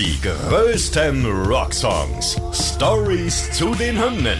Die größten Rocksongs. Stories zu den Hymnen.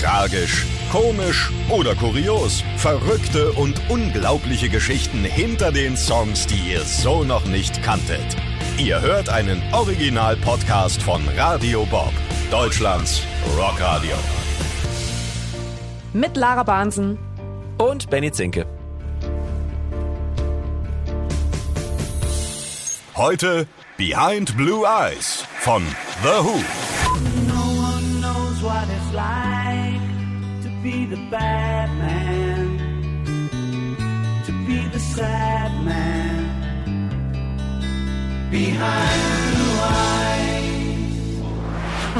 Tragisch, komisch oder kurios. Verrückte und unglaubliche Geschichten hinter den Songs, die ihr so noch nicht kanntet. Ihr hört einen Original-Podcast von Radio Bob, Deutschlands Rockradio. Mit Lara Bahnsen und Benny Zinke. Heute Behind Blue Eyes von The Who. No one knows what it's like to be the bad man, to be the sad man behind.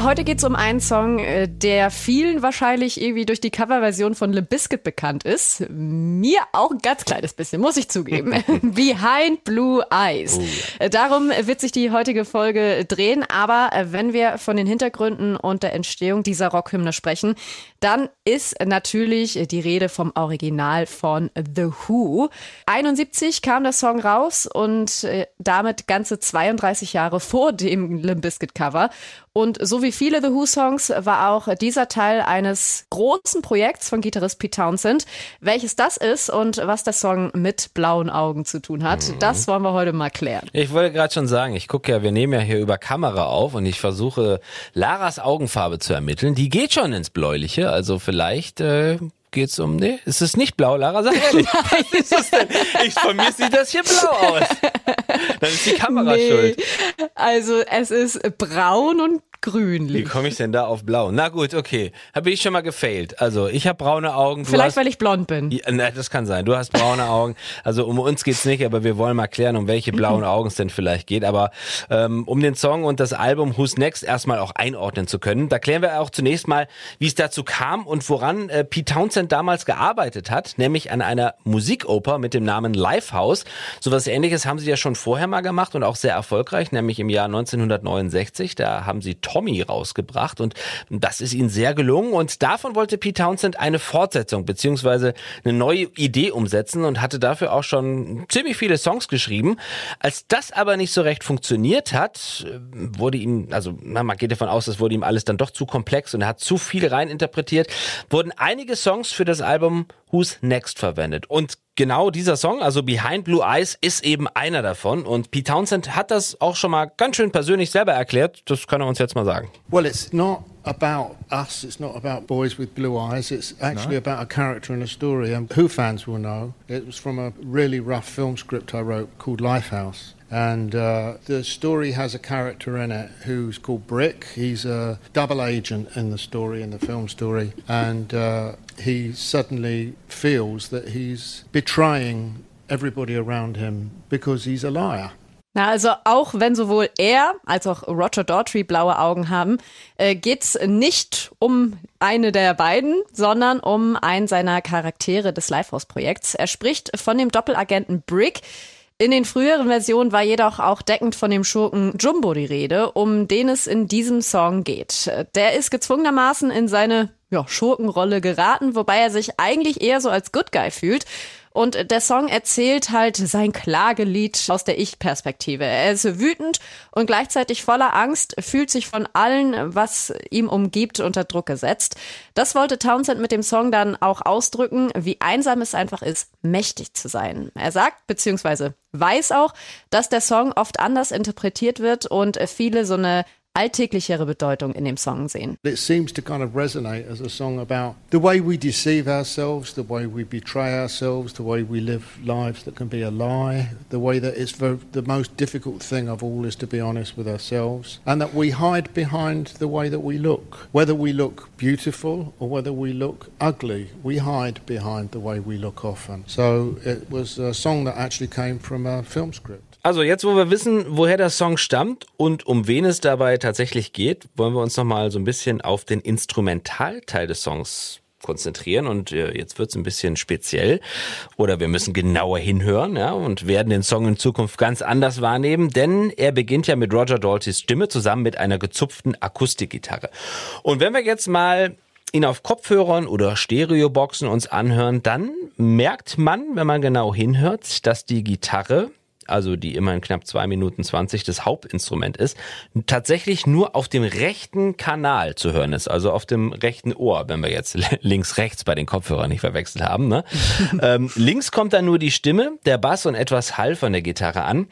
Heute geht es um einen Song, äh, der vielen wahrscheinlich irgendwie durch die Coverversion von Le Biscuit bekannt ist. Mir auch ein ganz kleines bisschen, muss ich zugeben. Behind Blue Eyes. Oh. Darum wird sich die heutige Folge drehen. Aber äh, wenn wir von den Hintergründen und der Entstehung dieser Rockhymne sprechen, dann ist natürlich die Rede vom Original von The Who. 71 kam der Song raus und äh, damit ganze 32 Jahre vor dem Limp Bizkit Cover. Und so wie viele The Who-Songs war auch dieser Teil eines großen Projekts von Gitarrist Pete Townsend. Welches das ist und was der Song mit blauen Augen zu tun hat, mhm. das wollen wir heute mal klären. Ich wollte gerade schon sagen, ich gucke ja, wir nehmen ja hier über Kamera auf und ich versuche Laras Augenfarbe zu ermitteln. Die geht schon ins Bläuliche, also vielleicht äh, geht's um, nee, ist es nicht blau, Lara? Sag ehrlich. Was ist das denn? Ich, von mir sieht das hier blau aus. Dann ist die Kamera nee. schuld. Also es ist braun und grünlich. Wie komme ich denn da auf blau? Na gut, okay. Habe ich schon mal gefailt. Also ich habe braune Augen. Vielleicht, hast, weil ich blond bin. Ja, na, das kann sein. Du hast braune Augen. Also um uns geht's nicht, aber wir wollen mal klären, um welche blauen Augen es denn vielleicht geht. Aber ähm, um den Song und das Album Who's Next erstmal auch einordnen zu können, da klären wir auch zunächst mal, wie es dazu kam und woran äh, Pete Townsend damals gearbeitet hat, nämlich an einer Musikoper mit dem Namen Lifehouse. Sowas ähnliches haben sie ja schon vorher mal gemacht und auch sehr erfolgreich, nämlich im Jahr 1969. Da haben sie Tommy rausgebracht und das ist ihnen sehr gelungen und davon wollte Pete Townsend eine Fortsetzung beziehungsweise eine neue Idee umsetzen und hatte dafür auch schon ziemlich viele Songs geschrieben. Als das aber nicht so recht funktioniert hat, wurde ihm, also man geht davon aus, es wurde ihm alles dann doch zu komplex und er hat zu viel rein interpretiert, wurden einige Songs für das Album Who's Next verwendet. Und genau dieser Song, also Behind Blue Eyes, ist eben einer davon. Und Pete Townsend hat das auch schon mal ganz schön persönlich selber erklärt. Das kann er uns jetzt mal sagen. Well, it's not about us. It's not about boys with blue eyes. It's actually no. about a character in a story. And Who fans will know it was from a really rough film script I wrote called Lifehouse. And uh, the story has a character in it who's called Brick. He's a double agent in the story, in the film story. And uh, he suddenly feels that he's betraying everybody around him because he's a liar. Na, also auch wenn sowohl er als auch Roger Daughtry blaue Augen haben, äh, geht's nicht um eine der beiden, sondern um einen seiner Charaktere des Lifehouse-Projekts. Er spricht von dem Doppelagenten Brick, in den früheren Versionen war jedoch auch deckend von dem Schurken Jumbo die Rede, um den es in diesem Song geht. Der ist gezwungenermaßen in seine ja, Schurkenrolle geraten, wobei er sich eigentlich eher so als Good Guy fühlt. Und der Song erzählt halt sein Klagelied aus der Ich-Perspektive. Er ist wütend und gleichzeitig voller Angst, fühlt sich von allen, was ihm umgibt, unter Druck gesetzt. Das wollte Townsend mit dem Song dann auch ausdrücken, wie einsam es einfach ist, mächtig zu sein. Er sagt, beziehungsweise weiß auch, dass der Song oft anders interpretiert wird und viele so eine alltäglichere Bedeutung in dem Song sehen. It seems to kind of resonate as a song about the way we deceive ourselves, the way we betray ourselves, the way we live lives that can be a lie, the way that it's the, the most difficult thing of all is to be honest with ourselves, and that we hide behind the way that we look. Whether we look beautiful or whether we look ugly, we hide behind the way we look often. So it was a song that actually came from a film script. Also jetzt, wo wir wissen, woher der Song stammt und um wen es dabei tatsächlich geht, wollen wir uns nochmal so ein bisschen auf den Instrumentalteil des Songs konzentrieren. Und äh, jetzt wird's ein bisschen speziell. Oder wir müssen genauer hinhören ja, und werden den Song in Zukunft ganz anders wahrnehmen, denn er beginnt ja mit Roger Daltys Stimme zusammen mit einer gezupften Akustikgitarre. Und wenn wir jetzt mal ihn auf Kopfhörern oder Stereoboxen uns anhören, dann merkt man, wenn man genau hinhört, dass die Gitarre also die immerhin knapp zwei Minuten zwanzig das Hauptinstrument ist, tatsächlich nur auf dem rechten Kanal zu hören ist, also auf dem rechten Ohr, wenn wir jetzt links-rechts bei den Kopfhörern nicht verwechselt haben. Ne? ähm, links kommt dann nur die Stimme, der Bass und etwas Hall von der Gitarre an.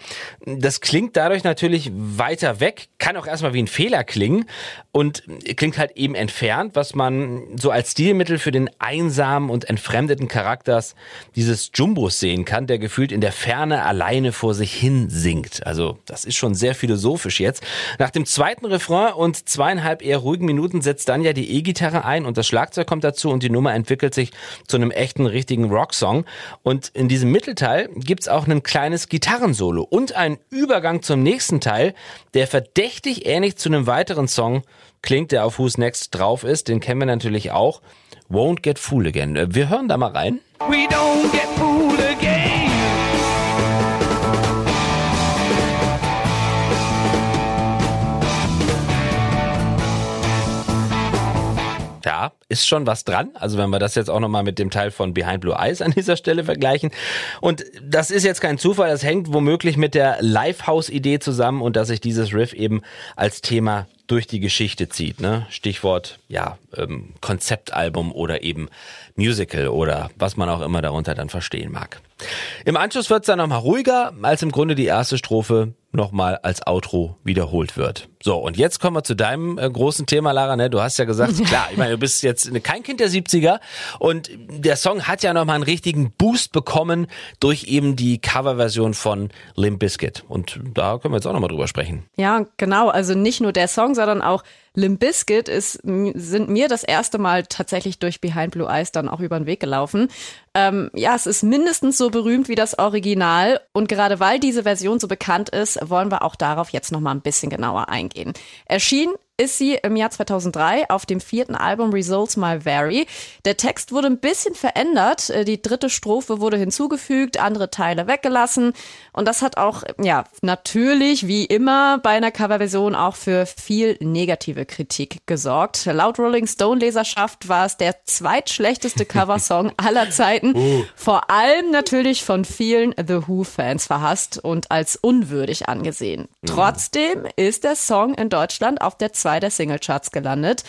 Das klingt dadurch natürlich weiter weg, kann auch erstmal wie ein Fehler klingen und klingt halt eben entfernt, was man so als Stilmittel für den einsamen und entfremdeten Charakters dieses Jumbos sehen kann, der gefühlt in der Ferne alleine vor sich hin singt. Also das ist schon sehr philosophisch jetzt. Nach dem zweiten Refrain und zweieinhalb eher ruhigen Minuten setzt dann ja die E-Gitarre ein und das Schlagzeug kommt dazu und die Nummer entwickelt sich zu einem echten, richtigen Rocksong. Und in diesem Mittelteil gibt's auch ein kleines Gitarrensolo und einen Übergang zum nächsten Teil, der verdächtig ähnlich zu einem weiteren Song klingt, der auf Who's Next drauf ist. Den kennen wir natürlich auch. Won't Get Fool Again. Wir hören da mal rein. We don't get fooled ist schon was dran. Also wenn wir das jetzt auch nochmal mit dem Teil von Behind Blue Eyes an dieser Stelle vergleichen. Und das ist jetzt kein Zufall, das hängt womöglich mit der Livehouse-Idee zusammen und dass sich dieses Riff eben als Thema durch die Geschichte zieht. Ne? Stichwort, ja, ähm, Konzeptalbum oder eben Musical oder was man auch immer darunter dann verstehen mag. Im Anschluss wird es dann nochmal ruhiger, als im Grunde die erste Strophe nochmal als Outro wiederholt wird. So, und jetzt kommen wir zu deinem äh, großen Thema, Lara. Ne? Du hast ja gesagt, klar, ich meine, du bist jetzt kein Kind der 70er und der Song hat ja nochmal einen richtigen Boost bekommen durch eben die Coverversion von Limp Bizkit. Und da können wir jetzt auch nochmal drüber sprechen. Ja, genau. Also nicht nur der Song, sondern auch Limp Bizkit ist, sind mir das erste Mal tatsächlich durch Behind Blue Eyes dann auch über den Weg gelaufen. Ähm, ja, es ist mindestens so berühmt wie das Original und gerade weil diese Version so bekannt ist, wollen wir auch darauf jetzt noch mal ein bisschen genauer eingehen. Erschien ist sie im Jahr 2003 auf dem vierten Album Results My Vary. Der Text wurde ein bisschen verändert. Äh, Die dritte Strophe wurde hinzugefügt, andere Teile weggelassen. Und das hat auch, ja, natürlich, wie immer bei einer Coverversion auch für viel negative Kritik gesorgt. Laut Rolling Stone Leserschaft war es der zweitschlechteste Coversong aller Zeiten. Vor allem natürlich von vielen The Who-Fans verhasst und als unwürdig angesehen. Trotzdem ist der Song in Deutschland auf der 2 der Singlecharts gelandet.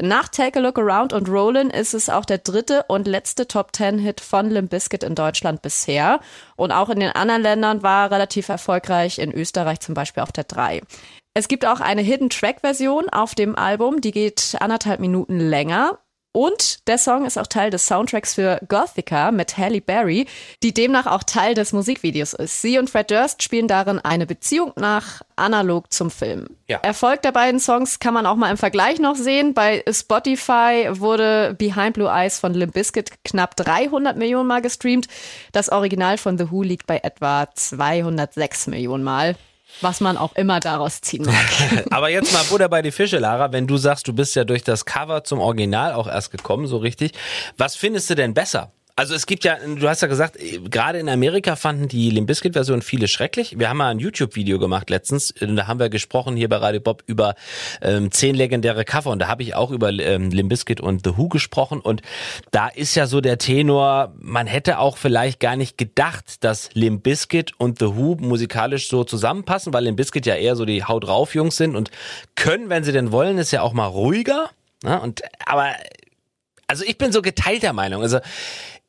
Nach Take a Look Around und Rollin' ist es auch der dritte und letzte Top 10 Hit von Limp Bizkit in Deutschland bisher. Und auch in den anderen Ländern war er relativ erfolgreich, in Österreich zum Beispiel auf der 3. Es gibt auch eine Hidden Track Version auf dem Album, die geht anderthalb Minuten länger. Und der Song ist auch Teil des Soundtracks für Gothica mit Halle Berry, die demnach auch Teil des Musikvideos ist. Sie und Fred Durst spielen darin eine Beziehung nach, analog zum Film. Ja. Erfolg der beiden Songs kann man auch mal im Vergleich noch sehen. Bei Spotify wurde Behind Blue Eyes von Limp Bizkit knapp 300 Millionen Mal gestreamt. Das Original von The Who liegt bei etwa 206 Millionen Mal. Was man auch immer daraus ziehen mag. Aber jetzt mal Butter bei die Fische, Lara. Wenn du sagst, du bist ja durch das Cover zum Original auch erst gekommen, so richtig. Was findest du denn besser? Also es gibt ja, du hast ja gesagt, gerade in Amerika fanden die Limp Bizkit Version viele schrecklich. Wir haben mal ein YouTube-Video gemacht letztens, da haben wir gesprochen hier bei Radio Bob über ähm, zehn legendäre Cover und da habe ich auch über ähm, Limp Bizkit und The Who gesprochen und da ist ja so der Tenor, man hätte auch vielleicht gar nicht gedacht, dass Limp Bizkit und The Who musikalisch so zusammenpassen, weil Limp Bizkit ja eher so die Haut drauf Jungs sind und können, wenn sie denn wollen, ist ja auch mal ruhiger. Ne? Und aber also ich bin so geteilter Meinung. Also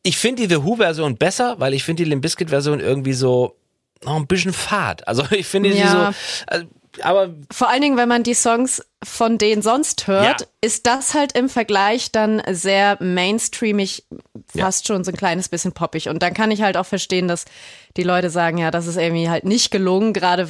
ich finde die The Who-Version besser, weil ich finde die Limp Bizkit-Version irgendwie so noch ein bisschen fad. Also ich finde Ja. sie so, also, aber Vor allen Dingen, wenn man die Songs von denen sonst hört, Ja. ist das halt im Vergleich dann sehr mainstreamig, fast schon so ein kleines bisschen poppig. Und dann kann ich halt auch verstehen, dass die Leute sagen, ja, das ist irgendwie halt nicht gelungen, gerade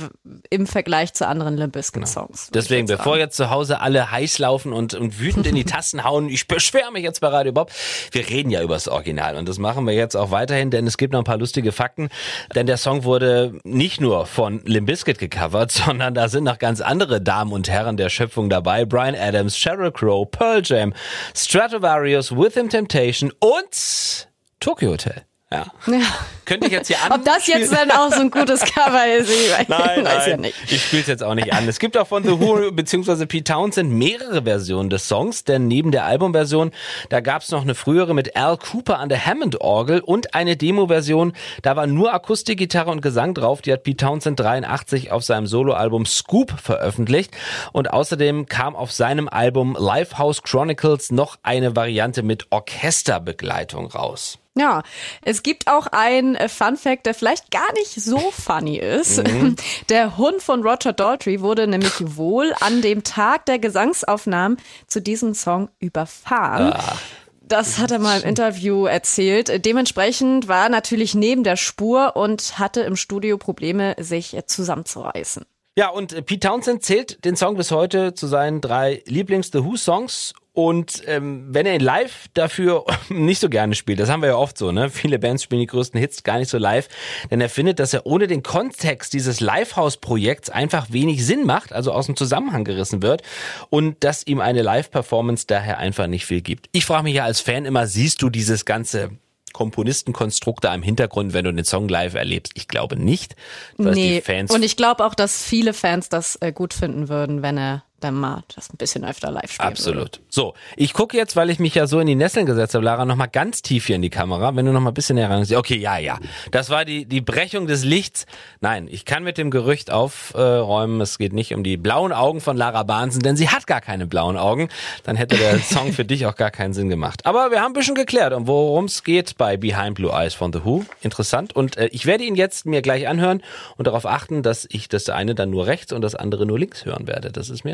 im Vergleich zu anderen Limp Bizkit Songs. würd ich Genau. Deswegen, jetzt bevor jetzt zu Hause alle heiß laufen und, und wütend in die Tasten hauen, ich beschwere mich jetzt bei Radio Bob. Wir reden ja über das Original und das machen wir jetzt auch weiterhin, denn es gibt noch ein paar lustige Fakten. Denn der Song wurde nicht nur von Limp Bizkit gecovert, sondern da sind noch ganz andere Damen und Herren der Schöpfung dabei. Brian Adams, Sheryl Crow, Pearl Jam, Stratovarius, With Him Temptation und Tokyo Hotel. Ja. Ja. Könnte ich jetzt hier an. Ob das jetzt dann auch so ein gutes Cover ist, ich weiß, Nein, weiß nein, ja nicht. ich spiele es jetzt auch nicht an. Es gibt auch von The Who bzw. Pete Townsend mehrere Versionen des Songs, denn neben der Albumversion, da gab es noch eine frühere mit Al Cooper an der Hammond-Orgel und eine Demo-Version, da war nur Akustikgitarre und Gesang drauf, die hat Pete Townsend 83 auf seinem Soloalbum Scoop veröffentlicht und außerdem kam auf seinem Album Lifehouse Chronicles noch eine Variante mit Orchesterbegleitung raus. Ja, es gibt auch ein äh, Fun Fact, der vielleicht gar nicht so funny ist. Mhm. Der Hund von Roger Daltrey wurde nämlich wohl an dem Tag der Gesangsaufnahmen zu diesem Song überfahren. Ah. Das hat er mal im Interview erzählt. Dementsprechend war er natürlich neben der Spur und hatte im Studio Probleme, sich zusammenzureißen. Ja, und äh, Pete Townsend zählt den Song bis heute zu seinen drei Lieblings-The Who-Songs. Und ähm, wenn er ihn live dafür nicht so gerne spielt, das haben wir ja oft so, ne? Viele Bands spielen die größten Hits gar nicht so live, denn er findet, dass er ohne den Kontext dieses Livehouse-Projekts einfach wenig Sinn macht, also aus dem Zusammenhang gerissen wird und dass ihm eine Live-Performance daher einfach nicht viel gibt. Ich frage mich ja als Fan immer, siehst du dieses ganze Komponistenkonstrukt da im Hintergrund, wenn du den Song live erlebst? Ich glaube nicht. dass die Nee, Fans und ich glaube auch, dass viele Fans das äh, gut finden würden, wenn er dann mal das ein bisschen öfter live spielt. Absolut. So, ich gucke jetzt, weil ich mich ja so in die Nesseln gesetzt habe, Lara, nochmal ganz tief hier in die Kamera. Wenn du noch mal ein bisschen näher ran Okay, ja, ja. Das war die, die Brechung des Lichts. Nein, ich kann mit dem Gerücht aufräumen, es geht nicht um die blauen Augen von Lara Bahnsen, denn sie hat gar keine blauen Augen. Dann hätte der Song für dich auch gar keinen Sinn gemacht. Aber wir haben ein bisschen geklärt, um worum es geht bei Behind Blue Eyes von The Who. Interessant. Und äh, ich werde ihn jetzt mir gleich anhören und darauf achten, dass ich das eine dann nur rechts und das andere nur links hören werde. Das ist mir